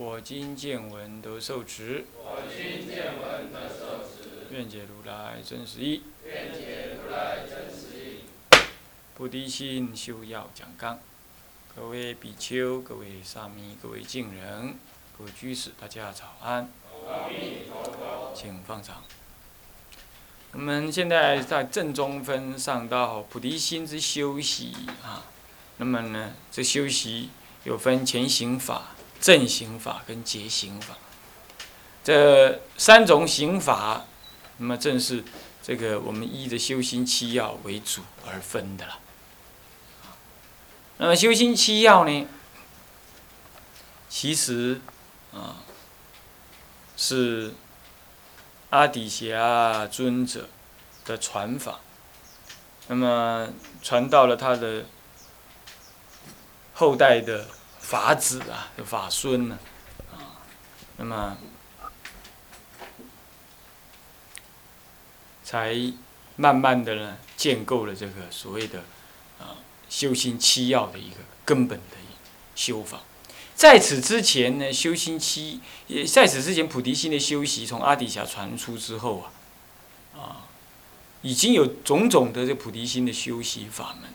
我今见闻得受持。我今见闻得受持愿解如来真实义。菩提心修要讲纲，各位比丘、各位沙弥、各位敬人、各位居士，大家早安。请放长。我们现在在正中分上到菩提心之修习啊，那么呢，这修习有分前行法、正行法跟结行法，这三种行法，那么正是这个我们依着修心七要为主而分的了。那么修心七要呢，其实啊是阿底峡尊者的传法，那么传到了他的后代的法子啊，法孙呢，啊，那么才慢慢的呢建构了这个所谓的啊修心七要的一个根本的修法。在此之前呢，修心七也在此之前，菩提心的修习从阿底峡传出之后啊，啊，已经有种种的这菩提心的修习法门。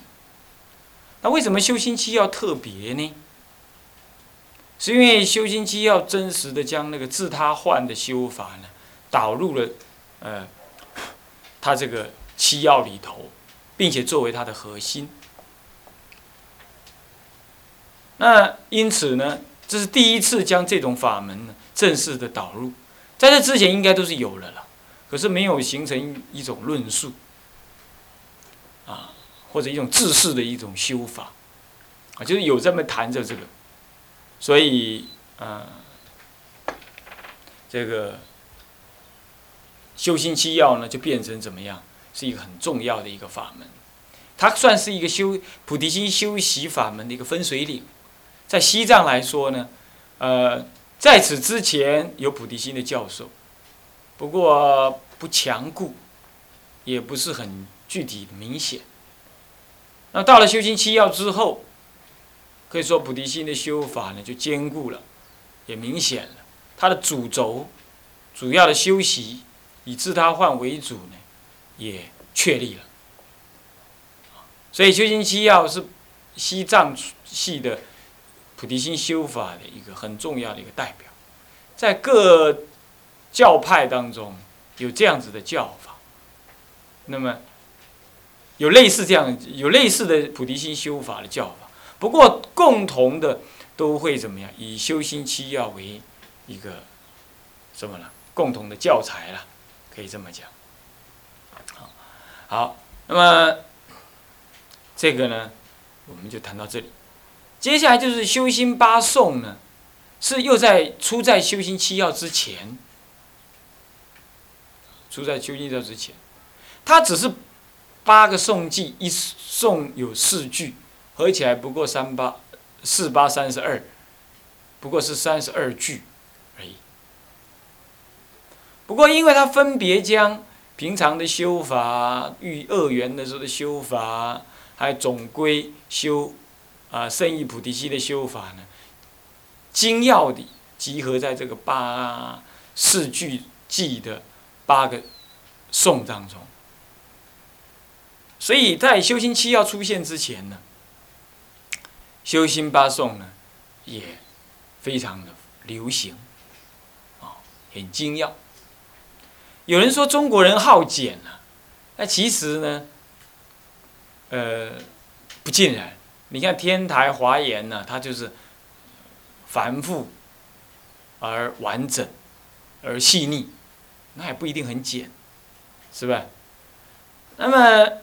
那为什么修心七要特别呢？是因为修心七要真实的将那个自他换的修法呢，导入了呃，他这个七要里头，并且作为它的核心。那因此呢，这是第一次将这种法门呢正式的导入，在这之前应该都是有了了，可是没有形成一种论述，啊，或者一种自式的一种修法，啊，就是有这么谈着这个，所以啊，这个修心七要呢就变成怎么样，是一个很重要的一个法门，它算是一个修菩提心修习法门的一个分水岭。在西藏来说呢，呃，在此之前有菩提心的教授，不过不强固，也不是很具体明显。那到了修心七要之后，可以说菩提心的修法呢就坚固了，也明显了。它的主轴、主要的修习以自他换为主呢，也确立了。所以修行七要是西藏系的。菩提心修法的一个很重要的一个代表，在各教派当中有这样子的教法，那么有类似这样有类似的菩提心修法的教法，不过共同的都会怎么样？以修心七要为一个什么呢？共同的教材了，可以这么讲。好，好，那么这个呢，我们就谈到这里。接下来就是修心八颂呢，是又在出在修心七要之前，出在修心七要之前，它只是八个颂记，一颂有四句，合起来不过三八四八三十二，不过是三十二句而已。不过因为它分别将平常的修法、遇恶缘的时候的修法，还有总归修。啊，圣意菩提心的修法呢，精要的集合在这个八四句记的八个颂当中。所以在修心七要出现之前呢，修心八颂呢也非常的流行，啊，很精要。有人说中国人好简啊，那其实呢，呃，不尽然。你看天台华严呢，它就是繁复而完整而细腻，那也不一定很简，是吧？那么，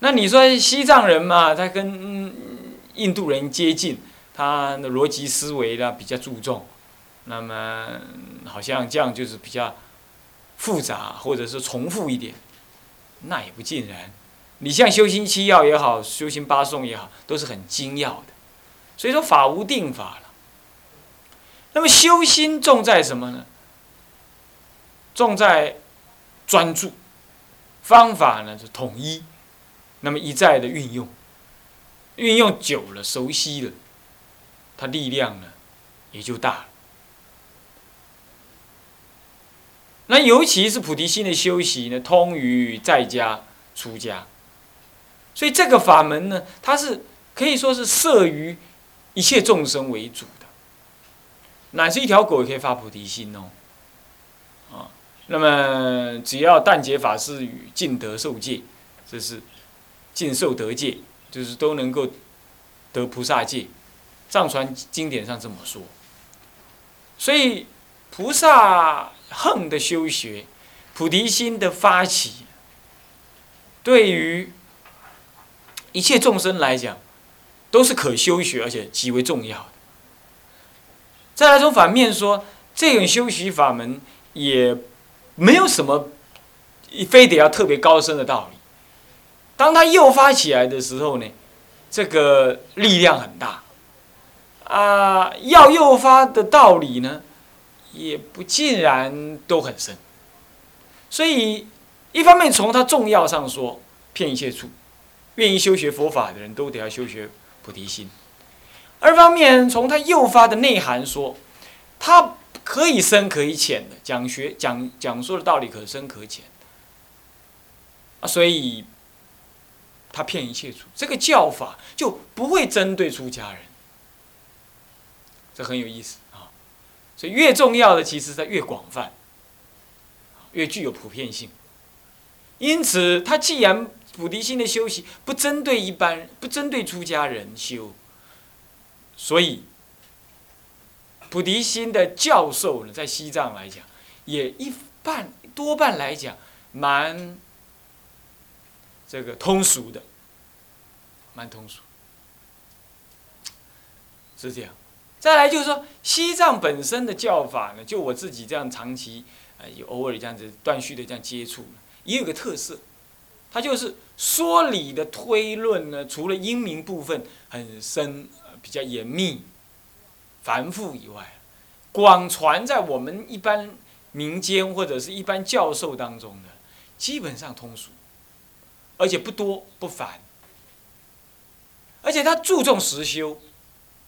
那你说西藏人嘛，他跟印度人接近，他的逻辑思维呢比较注重，那么好像这样就是比较复杂，或者是重复一点，那也不尽然。你像修心七要也好，修心八颂也好，都是很精要的。所以说法无定法了。那么修心重在什么呢？重在专注，方法呢是统一，那么一再的运用，运用久了，熟悉了，它力量呢也就大了。那尤其是菩提心的修习呢，通于在家、出家，所以这个法门呢，它是可以说是摄于一切众生为主的。乃是一条狗也可以发菩提心哦，啊，那么只要但解法师与尽得受戒，这是尽受得戒，就是都能够得菩萨戒。藏传经典上这么说。所以菩萨横的修学，菩提心的发起，对于一切众生来讲，都是可修学而且极为重要的。再来从反面说，这种修习法门也没有什么非得要特别高深的道理。当它诱发起来的时候呢，这个力量很大。啊，要诱发的道理呢，也不尽然都很深。所以，一方面从它重要上说，骗一切处，愿意修学佛法的人都得要修学菩提心。二方面，从它诱发的内涵说，它可以深可以浅的讲学讲讲述的道理可深可浅啊，所以他骗一切处，这个教法就不会针对出家人，这很有意思啊。所以越重要的，其实它越广泛，越具有普遍性。因此，他既然菩提心的修习不针对一般，不针对出家人修。所以，菩提心的教授呢，在西藏来讲，也一半多半来讲，蛮这个通俗的，蛮通俗，是这样。再来就是说，西藏本身的教法呢，就我自己这样长期，呃，有偶尔这样子断续的这样接触，也有个特色，它就是说理的推论呢，除了英明部分很深。比较严密、繁复以外，广传在我们一般民间或者是一般教授当中的，基本上通俗，而且不多不繁，而且他注重实修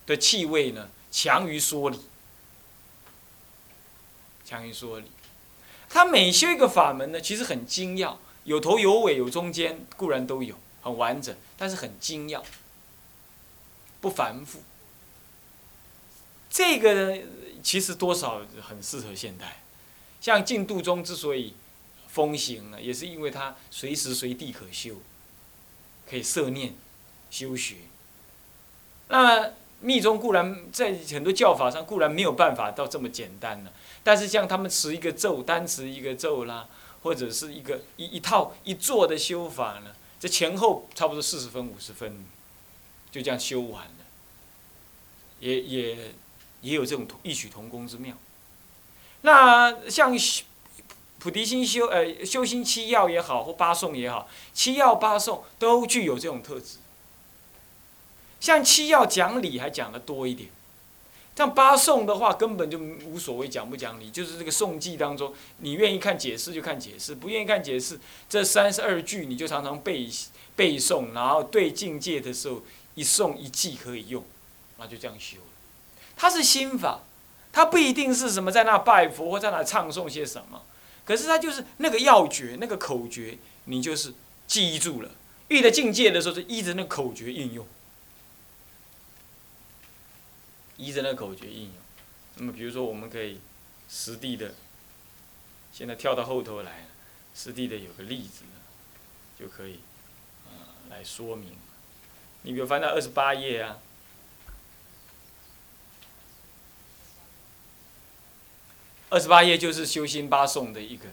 的气味呢，强于说理，强于说理。他每修一个法门呢，其实很精要，有头有尾有中间，固然都有，很完整，但是很精要。不繁复，这个呢，其实多少很适合现代。像净土宗之所以风行呢，也是因为它随时随地可修，可以摄念修学。那密宗固然在很多教法上固然没有办法到这么简单了，但是像他们持一个咒，单持一个咒啦，或者是一个一一套一座的修法呢，这前后差不多四十分五十分。就这样修完了，也也也有这种异曲同工之妙。那像菩提心修呃修心七要也好，或八颂也好，七要八颂都具有这种特质。像七要讲理还讲的多一点，像八颂的话根本就无所谓讲不讲理，就是这个颂记当中，你愿意看解释就看解释，不愿意看解释，这三十二句你就常常背背诵，然后对境界的时候。一送一记可以用，那就这样修。它是心法，它不一定是什么在那拜佛或在那唱诵些什么，可是它就是那个要诀、那个口诀，你就是记住了。遇到境界的时候，就依着那个口诀应用，依着那口诀应用。那么，比如说，我们可以实地的，现在跳到后头来，实地的有个例子，就可以，呃，来说明。你比如翻到二十八页啊，二十八页就是修心八颂的一个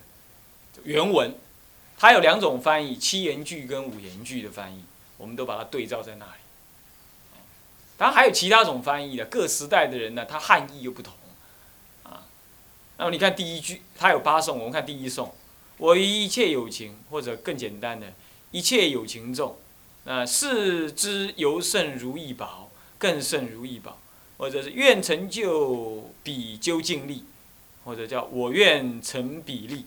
原文，它有两种翻译，七言句跟五言句的翻译，我们都把它对照在那里。当然还有其他种翻译的，各时代的人呢，他汉译又不同，啊那么你看第一句，它有八颂，我们看第一颂：我与一切有情，或者更简单的，一切有情众，啊，视之尤胜如意宝，更胜如意宝，或者是愿成就比究竟力，或者叫我愿成比例。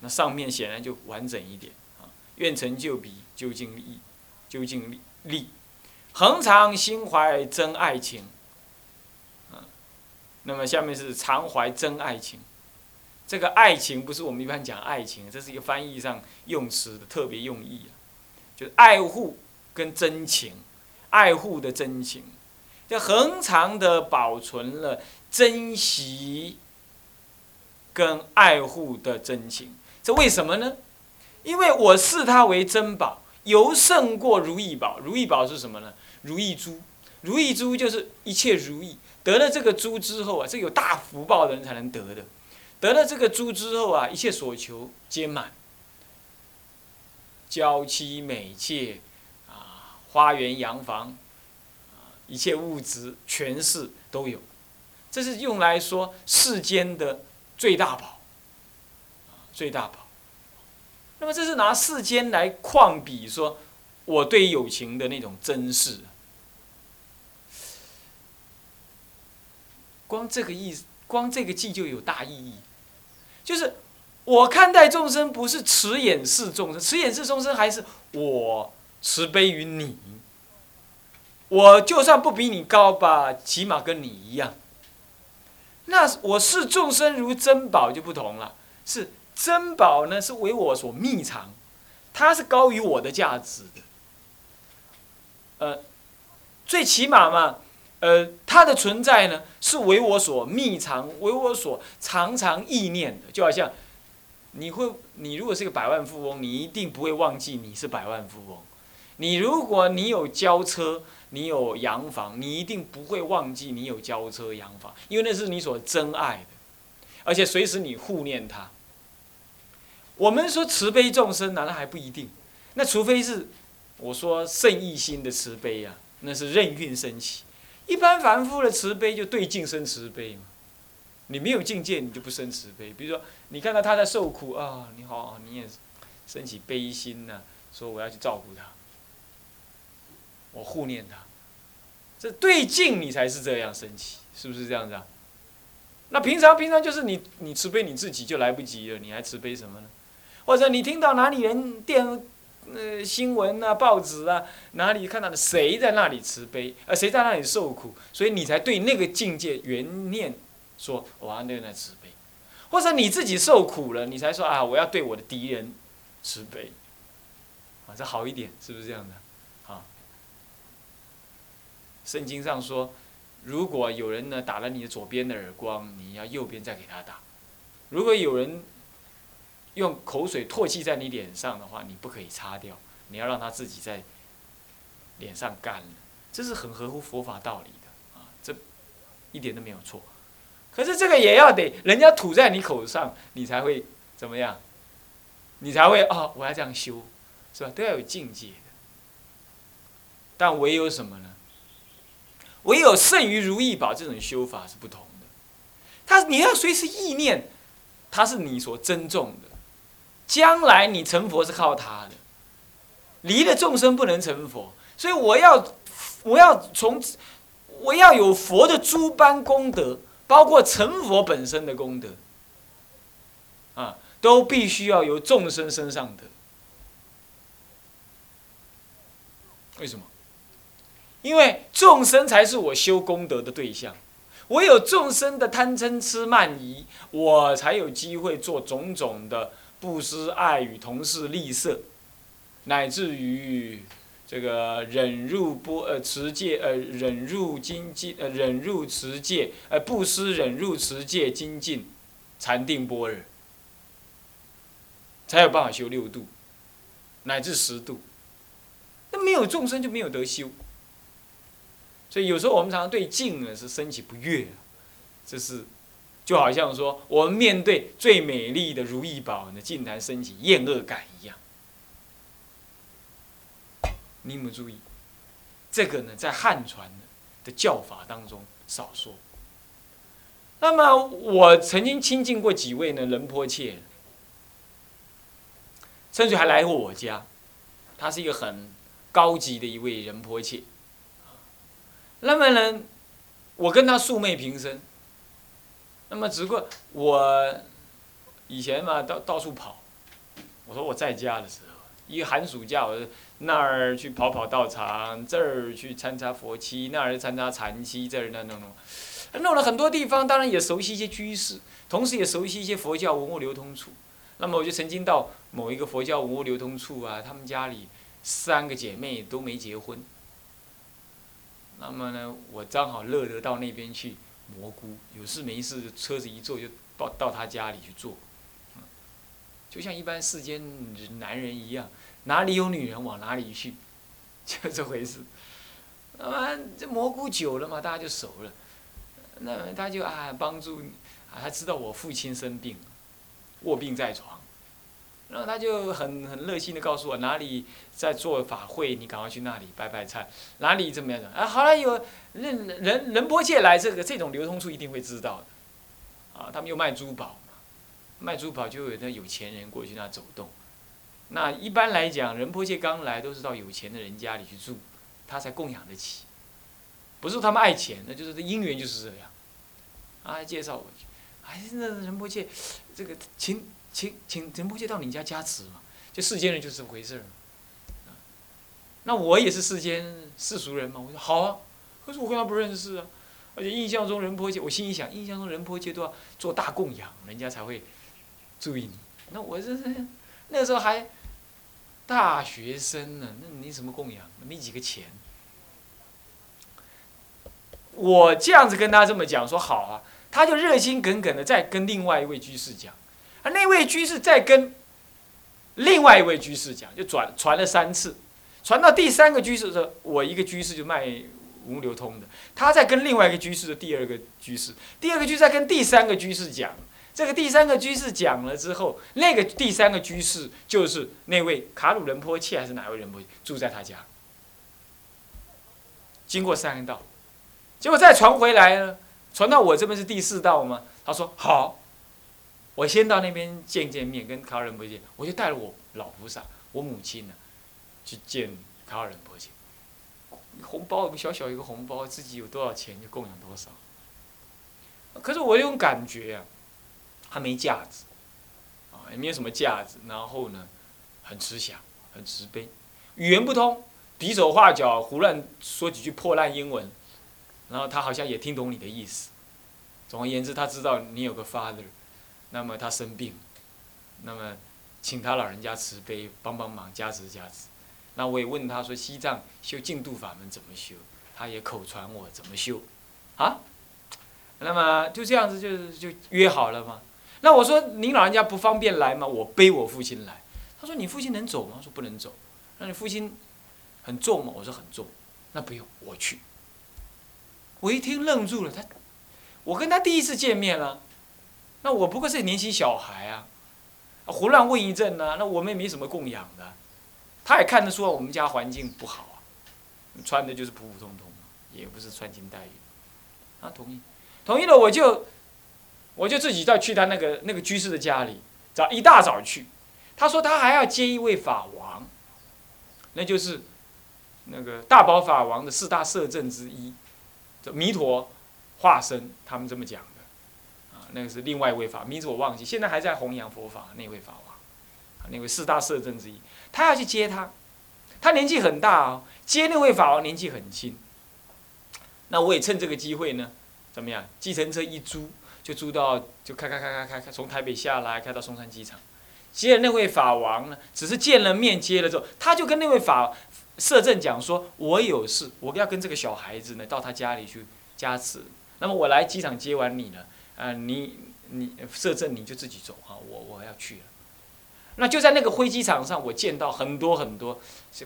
那上面显然就完整一点啊，愿成就比究竟力，究竟力，恒常心怀真爱情。那么下面是常怀真爱情，这个爱情不是我们一般讲爱情，这是一个翻译上用词的特别用意啊，就是爱护跟真情，爱护的真情，就恒常的保存了珍惜跟爱护的真情。这为什么呢？因为我视它为珍宝，尤胜过如意宝。如意宝是什么呢？如意珠，如意珠就是一切如意。得了这个珠之后啊，这有大福报的人才能得的。得了这个珠之后啊，一切所求皆满，娇妻美妾啊，花园洋房啊，一切物质权势都有。这是用来说世间的最大宝，最大宝。那么这是拿世间来况比，说我对友情的那种珍视。光这个意思，光这个记就有大意义，就是我看待众生不是慈眼视众生，慈眼视众生还是我慈悲于你。我就算不比你高吧，起码跟你一样。那我视众生如珍宝就不同了，是珍宝呢是为我所秘藏，它是高于我的价值的。呃，最起码嘛。呃，它的存在呢，是为我所秘藏，为我所常常意念的。就好像，你会，你如果是个百万富翁，你一定不会忘记你是百万富翁。你如果你有交车，你有洋房，你一定不会忘记你有交车洋房，因为那是你所珍爱的，而且随时你护念它。我们说慈悲众生，难道还不一定？那除非是我说圣意心的慈悲啊，那是任运升起。一般凡夫的慈悲就对境生慈悲嘛，你没有境界，你就不生慈悲。比如说，你看到他在受苦啊，你好，你也升起悲心呐，说我要去照顾他，我护念他，这对境你才是这样升起，是不是这样子啊？那平常平常就是你你慈悲你自己就来不及了，你还慈悲什么呢？或者你听到哪里人电？呃，新闻啊，报纸啊，哪里看到的？谁在那里慈悲？呃，谁在那里受苦？所以你才对那个境界缘念说，我要对那慈悲，或者你自己受苦了，你才说啊，我要对我的敌人慈悲，啊，这好一点，是不是这样的？圣经上说，如果有人呢打了你的左边的耳光，你要右边再给他打；如果有人。用口水唾弃在你脸上的话，你不可以擦掉，你要让他自己在脸上干了，这是很合乎佛法道理的啊，这一点都没有错。可是这个也要得人家吐在你口上，你才会怎么样？你才会哦，我要这样修，是吧？都要有境界的。但唯有什么呢？唯有胜于如意宝这种修法是不同的。他你要随时意念，他是你所珍重的。将来你成佛是靠他的，离了众生不能成佛，所以我要，我要从，我要有佛的诸般功德，包括成佛本身的功德，啊，都必须要由众生身上得。为什么？因为众生才是我修功德的对象，我有众生的贪嗔痴慢疑，我才有机会做种种的。布施、爱与同事利色，乃至于这个忍入波呃持戒呃忍入精进呃忍入持戒呃布施忍入持戒精进禅定般若，才有办法修六度，乃至十度。那没有众生就没有得修，所以有时候我们常常对境呢是升起不悦，这是。就好像说，我们面对最美丽的如意宝呢，竟然升起厌恶感一样。你有没有注意？这个呢，在汉传的教法当中少说。那么我曾经亲近过几位呢仁波切，甚至还来过我家，他是一个很高级的一位仁波切。那么呢，我跟他素昧平生。那么只不过我以前嘛到到处跑，我说我在家的时候，一寒暑假我那儿去跑跑道场，这儿去参加佛期，那儿参加禅期，这儿那弄弄。弄了很多地方，当然也熟悉一些居士，同时也熟悉一些佛教文物流通处。那么我就曾经到某一个佛教文物流通处啊，他们家里三个姐妹都没结婚。那么呢，我正好乐得到那边去蘑菇，有事没事车子一坐就到到他家里去坐，就像一般世间男人一样，哪里有女人往哪里去，就这回事。那么这蘑菇久了嘛，大家就熟了。那他就啊帮助，啊他知道我父亲生病，卧病在床，然后他就很很热心的告诉我哪里在做法会，你赶快去那里拜拜菜，哪里怎么样？的啊？好了，有人人人波界来这个这种流通处一定会知道的，啊，他们又卖珠宝嘛，卖珠宝就有那有钱人过去那走动，那一般来讲，人波切刚来都是到有钱的人家里去住，他才供养得起。不是他们爱钱，那就是姻缘就是这样，啊，介绍我去，哎，那人波切，这个请请请仁波切到你家加持嘛，就世间人就是这么回事儿，那我也是世间世俗人嘛，我说好啊，可是我跟他不认识啊，而且印象中仁波切，我心里想，印象中仁波切都要做大供养，人家才会注意你，那我这是那时候还大学生呢，那你什么供养，没几个钱。我这样子跟他这么讲说好啊，他就热心耿耿的再跟另外一位居士讲，那位居士在跟另外一位居士讲，就转传了三次，传到第三个居士的时候，我一个居士就卖无流通的，他在跟另外一个居士的第二个居士，第二个居士在跟第三个居士讲，这个第三个居士讲了之后，那个第三个居士就是那位卡鲁仁波切还是哪位仁波切住在他家，经过三道。结果再传回来呢，传到我这边是第四道嘛？他说好，我先到那边见见。面，跟卡尔仁波切，我就带了我老菩萨，我母亲呢，去见卡尔仁波切。红包小小一个红包，自己有多少钱就供养多少。可是我有种感觉啊，他没架子，啊也没有什么架子，然后呢，很慈祥，很慈悲，语言不通，比手画脚，胡乱说几句破烂英文。然后他好像也听懂你的意思，总而言之，他知道你有个 father，那么他生病，那么请他老人家慈悲帮帮忙加持加持。那我也问他说西藏修净土法门怎么修，他也口传我怎么修，啊，那么就这样子就就约好了嘛。那我说您老人家不方便来吗？我背我父亲来。他说你父亲能走吗？说不能走。那你父亲很重吗？我说很重。那不用我去。我一听愣住了，他，我跟他第一次见面了，那我不过是年轻小孩啊，胡乱问一阵呢，那我们也没什么供养的，他也看得出我们家环境不好啊，穿的就是普普通通也不是穿金戴玉，他同意，同意了我就，我就自己再去他那个那个居士的家里，早一大早去，他说他还要接一位法王，那就是那个大宝法王的四大摄政之一。弥陀化身，他们这么讲的，那个是另外一位法，名字我忘记，现在还在弘扬佛法那位法王，那位四大摄政之一，他要去接他，他年纪很大哦，接那位法王年纪很轻，那我也趁这个机会呢，怎么样？计程车一租，就租到，就开开开开开开，从台北下来，开到松山机场，接了那位法王呢，只是见了面，接了之后，他就跟那位法。摄政讲说：“我有事，我要跟这个小孩子呢到他家里去加持。那么我来机场接完你了，啊，你你摄政你就自己走哈，我我要去了。那就在那个飞机场上，我见到很多很多，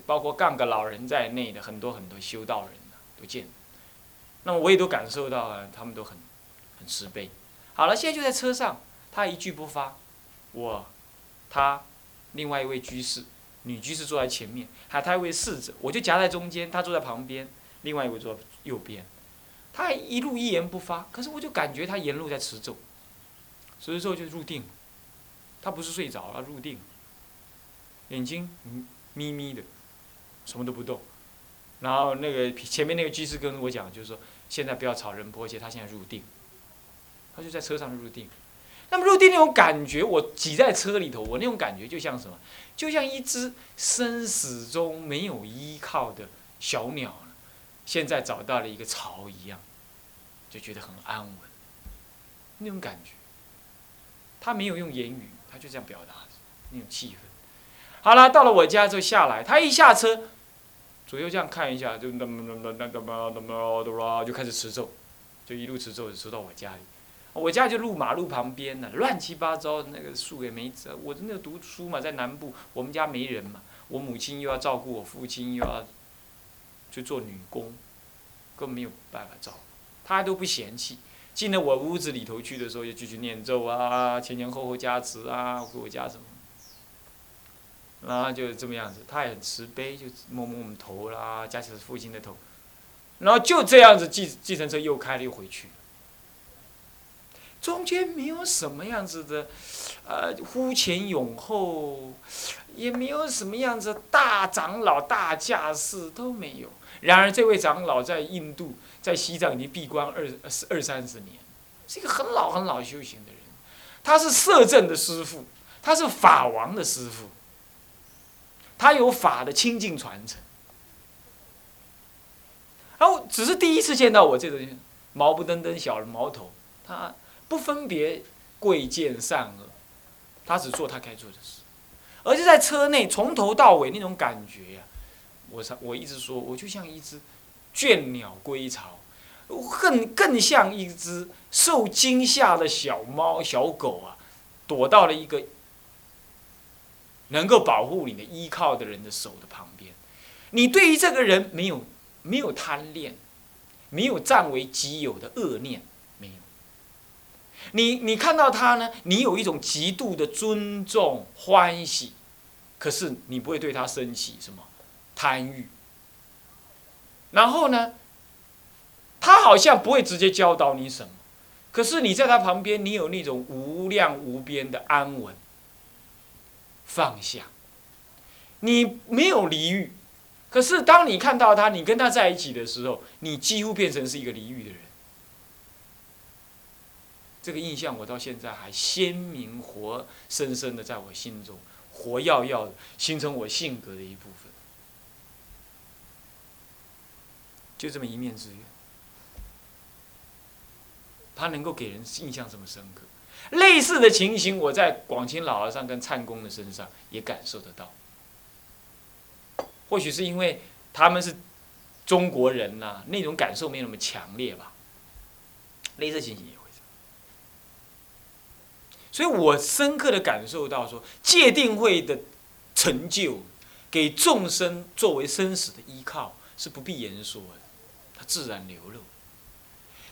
包括杠个老人在内的很多很多修道人都见。那么我也都感受到了，他们都很很慈悲。好了，现在就在车上，他一句不发，我，他，另外一位居士。”女居士坐在前面，还他一位侍者，我就夹在中间，他坐在旁边，另外一位坐右边。他还一路一言不发，可是我就感觉他沿路在持咒，持咒就入定，他不是睡着了，入定，眼睛眯眯的，什么都不动，然后那个前面那个居士跟我讲，就是说现在不要吵人波，而且他现在入定，他就在车上入定。那么入定那种感觉，我挤在车里头，我那种感觉就像什么？就像一只生死中没有依靠的小鸟，现在找到了一个巢一样，就觉得很安稳。那种感觉，他没有用言语，他就这样表达那种气氛。好了，到了我家就下来，他一下车，左右这样看一下，就那么那么那么那么那么就开始持咒，就一路持咒持到我家里。我家就路马路旁边呢，乱七八糟的那个树也没折。我那个读书嘛，在南部，我们家没人嘛，我母亲又要照顾我父亲，又要去做女工，根本没有办法照顾，他都不嫌弃。进了我屋子里头去的时候，就继续念咒啊，前前后后加持啊，给我加什么，然后就这么样子，他也很慈悲，就摸摸我们头啦，加持父亲的头，然后就这样子，计计程车又开了又回去。中间没有什么样子的，呃，呼前涌后，也没有什么样子大长老大架势都没有。然而，这位长老在印度、在西藏已经闭关二二三十年，是一个很老很老修行的人。他是摄政的师傅，他是法王的师傅，他有法的清净传承。然后，只是第一次见到我这种毛不登登小毛头，他。不分别贵贱善恶，他只做他该做的事，而且在车内从头到尾那种感觉呀，我我一直说，我就像一只倦鸟归巢，更更像一只受惊吓的小猫小狗啊，躲到了一个能够保护你的依靠的人的手的旁边，你对于这个人没有没有贪恋，没有占为己有的恶念。你你看到他呢，你有一种极度的尊重欢喜，可是你不会对他生起什么贪欲。然后呢，他好像不会直接教导你什么，可是你在他旁边，你有那种无量无边的安稳、放下。你没有离欲，可是当你看到他，你跟他在一起的时候，你几乎变成是一个离欲的人。这个印象我到现在还鲜明、活生生的在我心中，活耀耀的，形成我性格的一部分。就这么一面之缘，他能够给人印象这么深刻。类似的情形，我在广清老和尚跟灿公的身上也感受得到。或许是因为他们是中国人呐，那种感受没那么强烈吧。类似情形。所以我深刻的感受到，说戒定慧的成就，给众生作为生死的依靠，是不必言说的，它自然流露。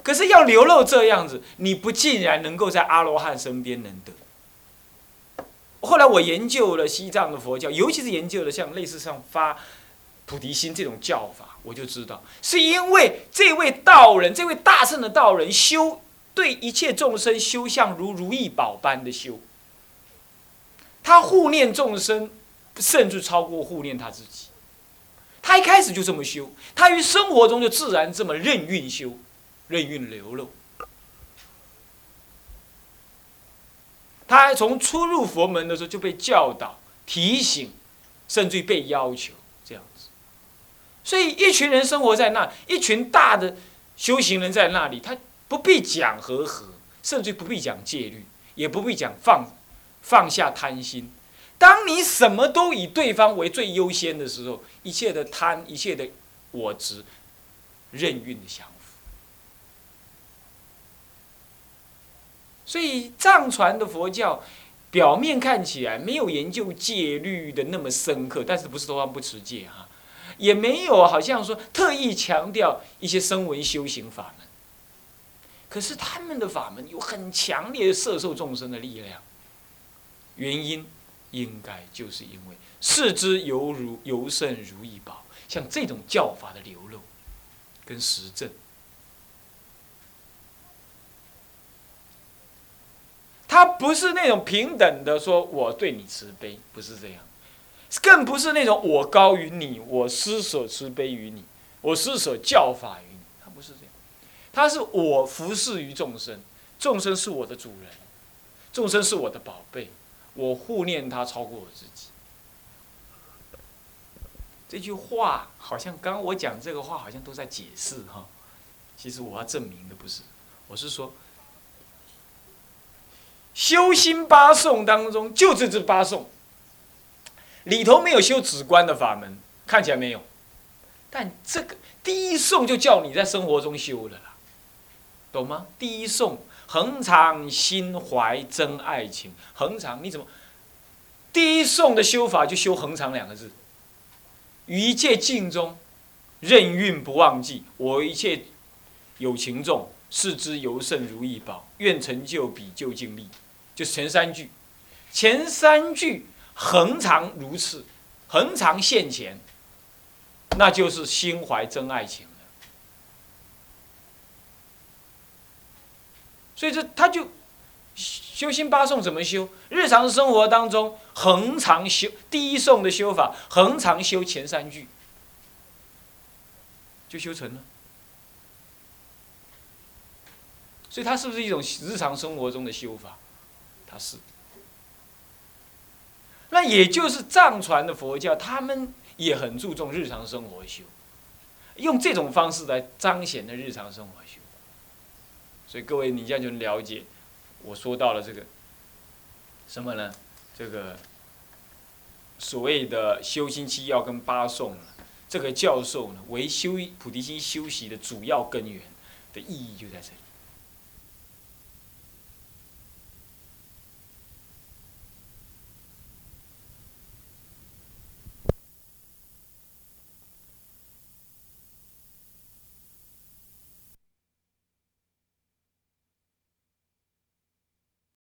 可是要流露这样子，你不竟然能够在阿罗汉身边能得。后来我研究了西藏的佛教，尤其是研究了像类似像发菩提心这种教法，我就知道，是因为这位道人，这位大圣的道人修。对一切众生修像如如意宝般的修，他护念众生，甚至超过护念他自己。他一开始就这么修，他于生活中就自然这么任运修，任运流露。他从初入佛门的时候就被教导、提醒，甚至于被要求这样子。所以一群人生活在那，一群大的修行人在那里，他。不必讲和合，甚至不必讲戒律，也不必讲放放下贪心。当你什么都以对方为最优先的时候，一切的贪，一切的我执，任运的降服。所以藏传的佛教，表面看起来没有研究戒律的那么深刻，但是不是说不持戒哈，也没有好像说特意强调一些声闻修行法门。可是他们的法门有很强烈的摄受众生的力量。原因应该就是因为视之犹如犹胜如意宝，像这种教法的流露跟实证，他不是那种平等的说我对你慈悲，不是这样，更不是那种我高于你，我施舍慈悲于你，我施舍教法于。他是我服侍于众生，众生是我的主人，众生是我的宝贝，我护念他超过我自己。这句话好像刚刚我讲这个话好像都在解释哈，其实我要证明的不是，我是说，修心八颂当中就这这八颂，里头没有修止观的法门，看起来没有，但这个第一颂就叫你在生活中修了，懂吗？第一颂恒常心怀真爱情，恒常你怎么？第一颂的修法就修恒常两个字。一切境中，任运不忘记。我一切有情众，视之尤胜如意宝。愿成就彼就尽力。就是前三句，前三句恒常如此，恒常现前，那就是心怀真爱情了。所以这他就修心八颂怎么修？日常生活当中。恒常修第一颂的修法，恒常修前三句，就修成了。所以它是不是一种日常生活中的修法？它是。那也就是藏传的佛教，他们也很注重日常生活修，用这种方式来彰显的日常生活修。所以各位，你这样就能了解，我说到了这个什么呢？这个所谓的修心七要跟八颂这个教授呢，为修菩提心修习的主要根源的意义就在这里。